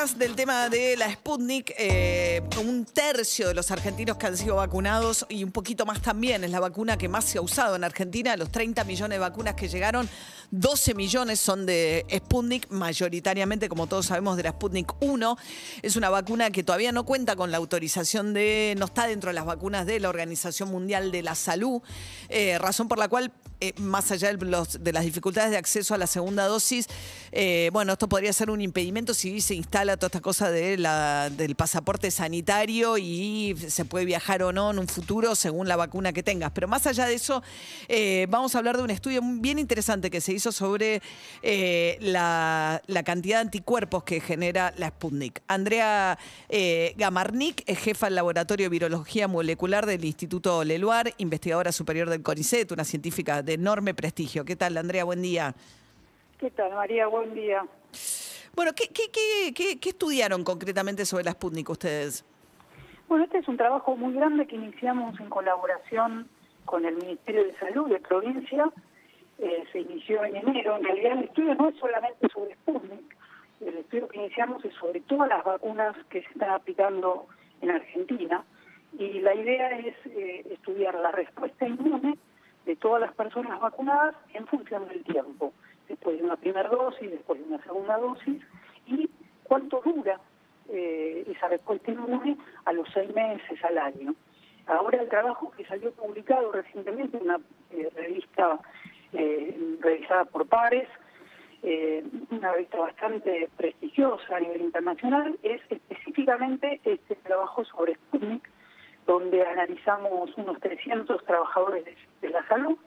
Del tema de la Sputnik. Eh, un tercio de los argentinos que han sido vacunados y un poquito más también es la vacuna que más se ha usado en Argentina. Los 30 millones de vacunas que llegaron, 12 millones son de Sputnik, mayoritariamente, como todos sabemos, de la Sputnik 1. Es una vacuna que todavía no cuenta con la autorización de, no está dentro de las vacunas de la Organización Mundial de la Salud, eh, razón por la cual, eh, más allá de las dificultades de acceso a la segunda dosis, eh, bueno, esto podría ser un impedimento si se instala toda esta cosa del pasaporte sanitario y se puede viajar o no en un futuro según la vacuna que tengas. Pero más allá de eso, eh, vamos a hablar de un estudio bien interesante que se hizo sobre eh, la, la cantidad de anticuerpos que genera la Sputnik. Andrea eh, Gamarnik es jefa del Laboratorio de Virología Molecular del Instituto Leluar, investigadora superior del CONICET, una científica de enorme prestigio. ¿Qué tal, Andrea? Buen día. ¿Qué tal, María? Buen día. Bueno, ¿qué, qué, qué, qué- estudiaron concretamente sobre la Sputnik ustedes? Bueno, este es un trabajo muy grande que iniciamos en colaboración con el Ministerio de Salud de provincia. Eh, se inició en enero. En realidad el estudio no es solamente sobre Sputnik. El estudio que iniciamos es sobre todas las vacunas que se están aplicando en Argentina. Y la idea es eh, estudiar la respuesta inmune de todas las personas vacunadas en función del tiempo. Después de una primera dosis, después de una segunda dosis. Y cuánto dura eh, esa respuesta inmune a los seis meses, al año. Ahora el trabajo que salió publicado recientemente en una eh, revista eh, revisada por pares, eh, una revista bastante prestigiosa a nivel internacional, es específicamente este trabajo sobre Sputnik, donde analizamos unos 300 trabajadores de, la salud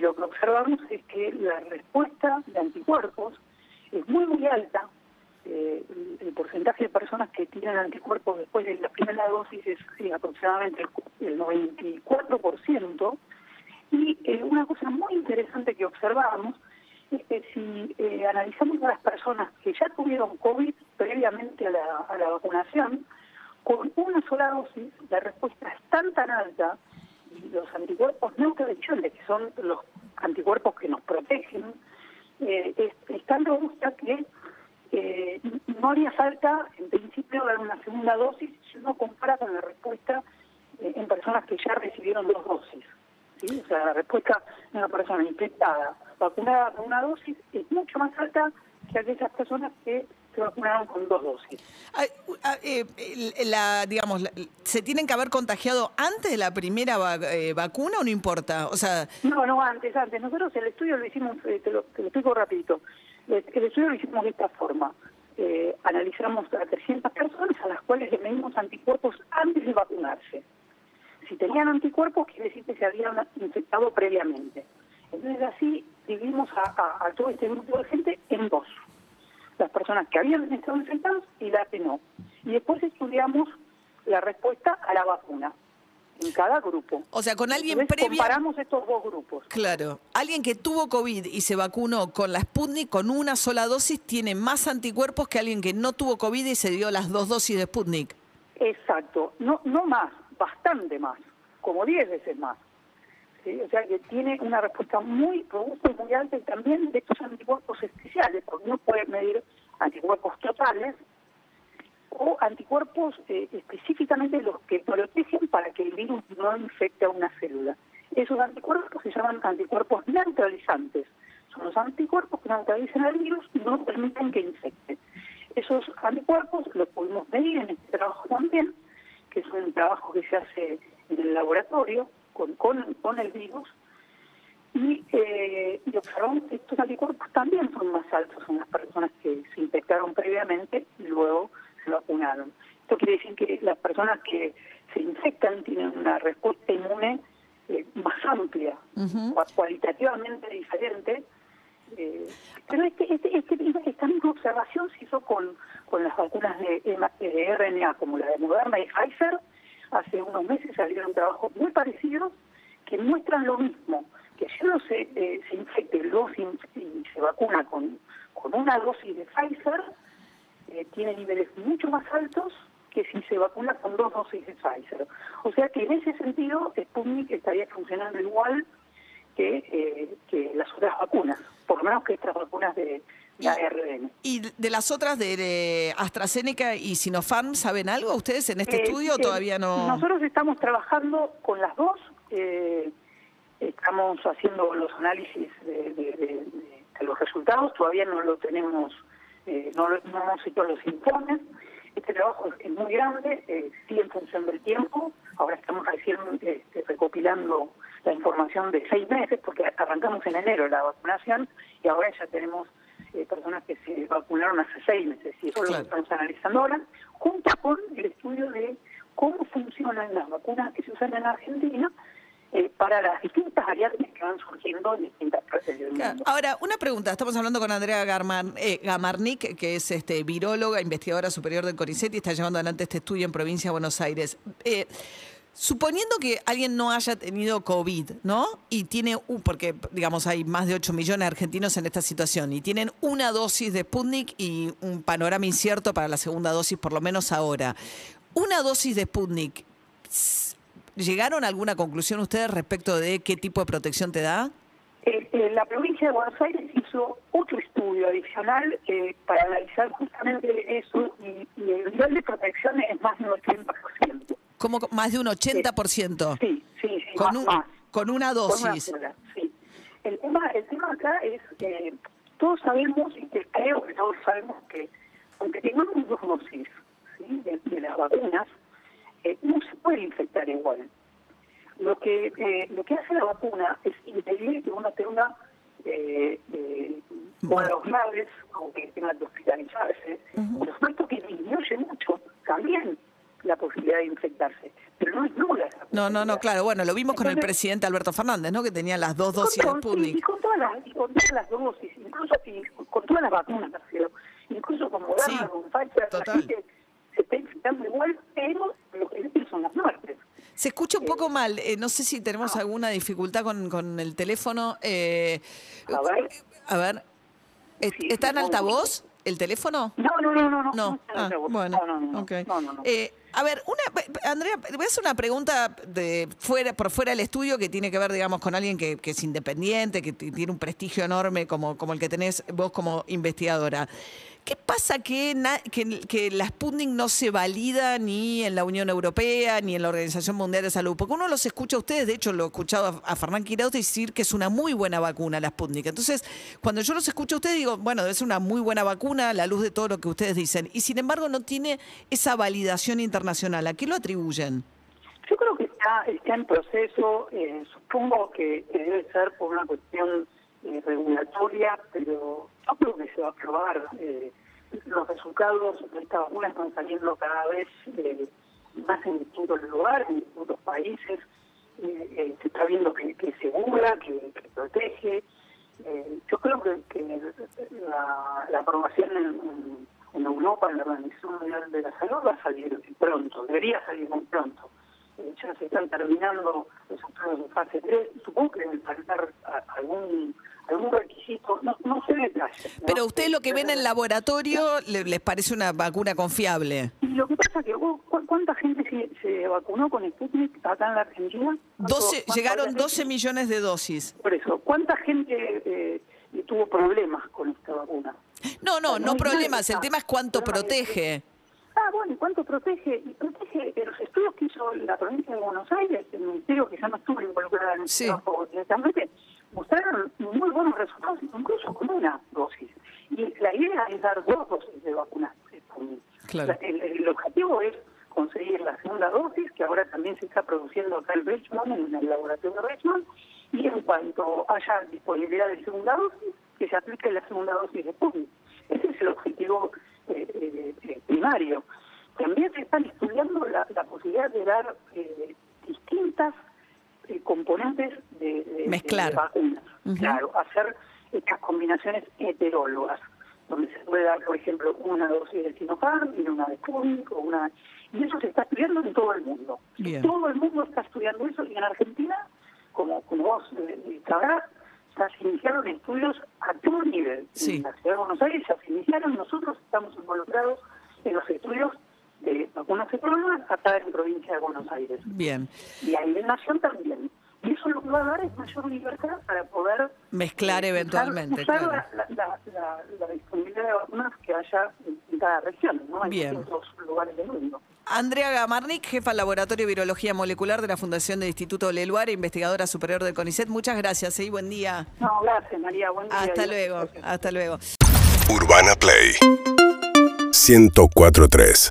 lo que observamos es que la respuesta de anticuerpos es muy, muy alta. Eh, el, porcentaje de personas que tienen anticuerpos después de la primera dosis es eh, aproximadamente el, el 94%. Y eh, una cosa muy interesante que observamos es que si eh, analizamos a las personas que ya tuvieron COVID previamente a la, a la vacunación, con una sola dosis la respuesta es tan tan alta los anticuerpos neutralizantes, que son los anticuerpos que nos protegen, eh, es, es tan robusta que eh, no haría falta, en principio, dar una segunda dosis si uno compara con la respuesta eh, en personas que ya recibieron dos dosis. ¿sí? O sea, la respuesta de una persona infectada vacunada con una dosis es mucho más alta que aquellas personas que se vacunaron con dos dosis. Ah, eh, la, digamos, la- ¿se tienen que haber contagiado antes de la primera va- eh, vacuna o no importa? O sea, No, no, antes, antes. Nosotros el estudio lo hicimos, eh, te, lo, te lo explico rapidito. El, el estudio lo hicimos de esta forma. Eh, analizamos a 300 personas a las cuales le medimos anticuerpos antes de vacunarse. Si tenían anticuerpos, quiere decir que se habían infectado previamente. Entonces así dividimos a, a- a todo este grupo de gente en dos. Las personas que habían estado infectadas y las que no. Y después estudiamos la respuesta a la vacuna en cada grupo. o sea, con alguien Entonces, previo... comparamos estos dos grupos. Claro, alguien que tuvo COVID y se vacunó con la Sputnik con una sola dosis tiene más anticuerpos que alguien que no tuvo COVID y se dio las dos dosis de Sputnik. Exacto, no, no más, bastante más, como 10 veces más. O sea que tiene una respuesta muy robusta y muy alta y también de estos anticuerpos especiales, porque uno puede medir anticuerpos totales o anticuerpos eh, específicamente los que protegen para que el virus no infecte a una célula. Esos anticuerpos se llaman anticuerpos neutralizantes. Son los anticuerpos que neutralizan al virus y no permiten que infecte. Esos anticuerpos los pudimos medir en este trabajo también, que es un trabajo que se hace en el laboratorio con, con, con el virus, y, eh, y observamos que estos anticuerpos también son más altos en las personas que se infectaron previamente y luego se vacunaron. Esto quiere decir que las personas que se infectan tienen una respuesta inmune eh, más amplia, cua- cualitativamente diferente. eh, pero este, este, este- esta misma observación se hizo con, con las vacunas de, de RNA, como la de Moderna y Pfizer. Hace unos meses salieron trabajos muy parecidos que muestran lo mismo, que si uno se, eh, se infecta y y se vacuna con, con una dosis de Pfizer, eh, tiene niveles mucho más altos que si se vacuna con dos dosis de Pfizer. O sea que en ese sentido Sputnik estaría funcionando igual que, eh, que las otras vacunas, por lo menos que estas vacunas de la ARN. ¿Y de las otras de, de AstraZeneca y Sinopharm, saben algo ustedes en este Eh, estudio eh, todavía no? Nosotros estamos trabajando con las dos. eh, estamos haciendo los análisis de, de- los resultados. Todavía no lo tenemos, eh, no, lo- no hemos hecho los informes. Este trabajo es, muy grande, eh, sí en función del tiempo. Ahora estamos recién eh, recopilando la información de seis meses, porque arrancamos en enero la vacunación y ahora ya tenemos eh, personas que se vacunaron hace seis meses y eso Claro. lo estamos analizando ahora, junto con el estudio de cómo funcionan las vacunas que se usan en Argentina eh, para las distintas variantes que van surgiendo en distintas Claro. mundo. Ahora, una pregunta. Estamos hablando con Andrea Garman- eh, Gamarnik, que es este, viróloga, investigadora superior del CONICET y está llevando adelante este estudio en Provincia de Buenos Aires. Eh, suponiendo que alguien no haya tenido COVID, ¿no? Y tiene, un- porque digamos hay más de 8 millones de argentinos en esta situación, y tienen una dosis de Sputnik y un panorama incierto para la segunda dosis, por lo menos ahora. Una dosis de Sputnik, ¿llegaron a alguna conclusión ustedes respecto de qué tipo de protección te da? Eh, eh, la provincia de Buenos Aires hizo otro estudio adicional eh, para analizar justamente eso y, el nivel de protección es más del 80%. Como más de un 80%. Sí, sí, sí, Con, un- más. con una Con una dosis. sola, sí. El tema, el tema acá es que todos sabemos, y que creo que todos sabemos que aunque tengamos dos dosis ¿sí? de, de las vacunas, eh, no se puede infectar igual. Lo que eh, lo que hace la vacuna es impedir que uno tenga eh, eh, cuadros graves o que tenga que hospitalizarse. Por supuesto que disminuye mucho también la posibilidad de infectarse, pero no es nula. esa No, no, no, claro. Bueno, lo vimos con el presidente Alberto Fernández, ¿no? Que tenía las dos dosis de con, y Sputnik. con todas las, y con todas las dosis, incluso y con todas las vacunas, Marcelo. incluso con Moderna, Sí, con Pfizer, total. la gente se está infectando igual, pero lo que son las muertes. Se escucha un poco mal. eh, no sé si tenemos alguna dificultad con, con el teléfono. eh, A ver. A ver. Eh, Sí, ¿Está en altavoz el teléfono? No, no, no, no, no. No, ah, bueno, no, no, no, ok. no, no, no. Eh, a ver, una, Andrea, voy a hacer una pregunta de fuera, por fuera del estudio que tiene que ver, digamos, con alguien que, que es independiente, que tiene un prestigio enorme como, como el que tenés vos como investigadora. ¿Qué pasa que, que, que la Sputnik no se valida ni en la Unión Europea ni en la Organización Mundial de Salud? Porque uno los escucha a ustedes, de hecho lo he escuchado a, a Fernán Quiraut decir que es una muy buena vacuna la Sputnik. Entonces, cuando yo los escucho a ustedes digo, bueno, debe ser una muy buena vacuna a la luz de todo lo que ustedes dicen. Y sin embargo no tiene esa validación internacional. ¿A qué lo atribuyen? Yo creo que está, está en proceso, eh, supongo que debe ser por una cuestión eh, regulatoria, pero yo creo que se va a aprobar. eh, los resultados de esta vacuna están saliendo cada vez eh, más en distintos lugares, en distintos países. Eh, se está viendo que, que segura, que, protege. Eh, yo creo que, que la, la aprobación en- en Europa, en la Organización Mundial de la Salud, va a salir pronto, debería salir muy pronto. Se están terminando los estudios de fase 3, supongo que debe faltar algún algún requisito, no, no sé detalles. ¿no? Pero ustedes lo que ven en el laboratorio le- les parece una vacuna confiable. Y lo que pasa es que, vos, ¿cu- ¿cuánta gente se, se vacunó con Sputnik acá en la Argentina? ¿Cuánto- 12, cuánto llegaron habrá 12 millones de dosis. Por eso, ¿cuánta gente eh, tuvo problemas con esta vacuna? No, no, no problemas. El tema es cuánto protege. Ah, bueno, ¿y cuánto protege? Y protege los estudios que hizo la provincia de Buenos Aires, el ministerio que ya no estuvo involucrado en el Sí. trabajo directamente, mostraron muy buenos resultados, incluso con una dosis. Y la idea es dar dos dosis de vacunas. Claro. El, el objetivo es conseguir la segunda dosis, que ahora también se está produciendo acá en Richmond, en el laboratorio de Richmond, y en cuanto haya disponibilidad de segunda dosis, que se aplique la segunda dosis de Sputnik. Ese es el objetivo eh, eh, eh, primario. También se están estudiando la, la posibilidad de dar eh, distintas eh, componentes de, de- Mezclar. de vacunas. Claro, hacer estas combinaciones heterólogas, donde se puede dar, por ejemplo, una dosis de Sinopharm y una de Sputnik, o una... Y eso se está estudiando en todo el mundo. Bien. Todo el mundo está estudiando eso y en Argentina, como, como vos eh, sabrás, ya se iniciaron estudios a todo nivel. Sí. En la ciudad de Buenos Aires ya se iniciaron, nosotros estamos involucrados en los estudios de vacunas heterólogas acá en provincia de Buenos Aires. Bien. Y a nivel nación también. Y eso lo que va a dar es mayor libertad para poder Mezclar eh, usar- eventualmente, usar claro. la, la- la- la disponibilidad de vacunas que haya en cada región, ¿no? En Bien. distintos lugares del mundo. Andrea Gamarnik, jefa del Laboratorio de Virología Molecular de la Fundación del Instituto Leluar, e investigadora superior del CONICET. Muchas gracias y buen día. No, gracias María, buen día. Hasta luego, hasta luego. Urbana Play 1043